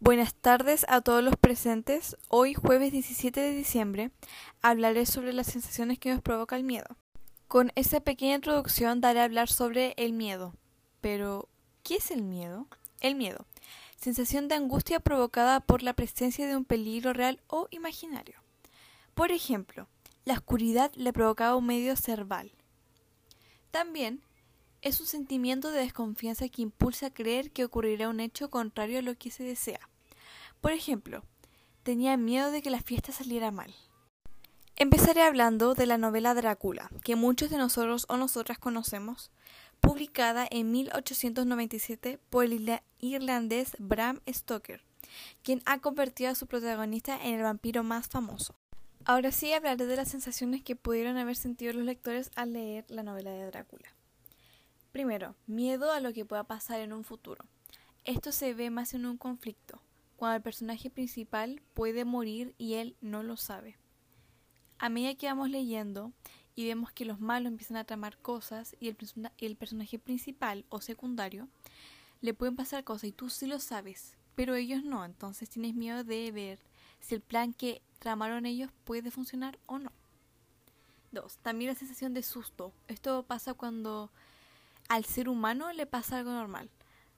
Buenas tardes a todos los presentes. Hoy, jueves 17 de diciembre, hablaré sobre las sensaciones que nos provoca el miedo. Con esta pequeña introducción daré a hablar sobre el miedo. Pero, ¿qué es el miedo? El miedo. Sensación de angustia provocada por la presencia de un peligro real o imaginario. Por ejemplo, la oscuridad le provocaba un medio cerval. También es un sentimiento de desconfianza que impulsa a creer que ocurrirá un hecho contrario a lo que se desea. Por ejemplo, tenía miedo de que la fiesta saliera mal. Empezaré hablando de la novela Drácula, que muchos de nosotros o nosotras conocemos, publicada en 1897 por el irlandés Bram Stoker, quien ha convertido a su protagonista en el vampiro más famoso. Ahora sí hablaré de las sensaciones que pudieron haber sentido los lectores al leer la novela de Drácula. Primero, miedo a lo que pueda pasar en un futuro. Esto se ve más en un conflicto, cuando el personaje principal puede morir y él no lo sabe. A medida que vamos leyendo y vemos que los malos empiezan a tramar cosas y el, el personaje principal o secundario le pueden pasar cosas y tú sí lo sabes, pero ellos no, entonces tienes miedo de ver si el plan que tramaron ellos puede funcionar o no. Dos, también la sensación de susto. Esto pasa cuando al ser humano le pasa algo normal,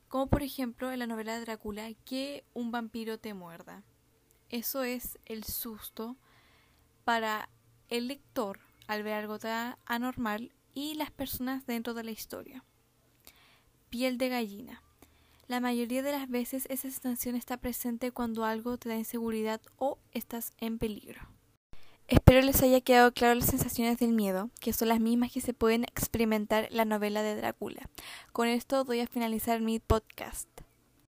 como por ejemplo en la novela de Drácula que un vampiro te muerda. Eso es el susto para el lector al ver algo tan anormal y las personas dentro de la historia. Piel de gallina. La mayoría de las veces esa sensación está presente cuando algo te da inseguridad o estás en peligro. Espero les haya quedado claro las sensaciones del miedo, que son las mismas que se pueden experimentar en la novela de Drácula. Con esto voy a finalizar mi podcast.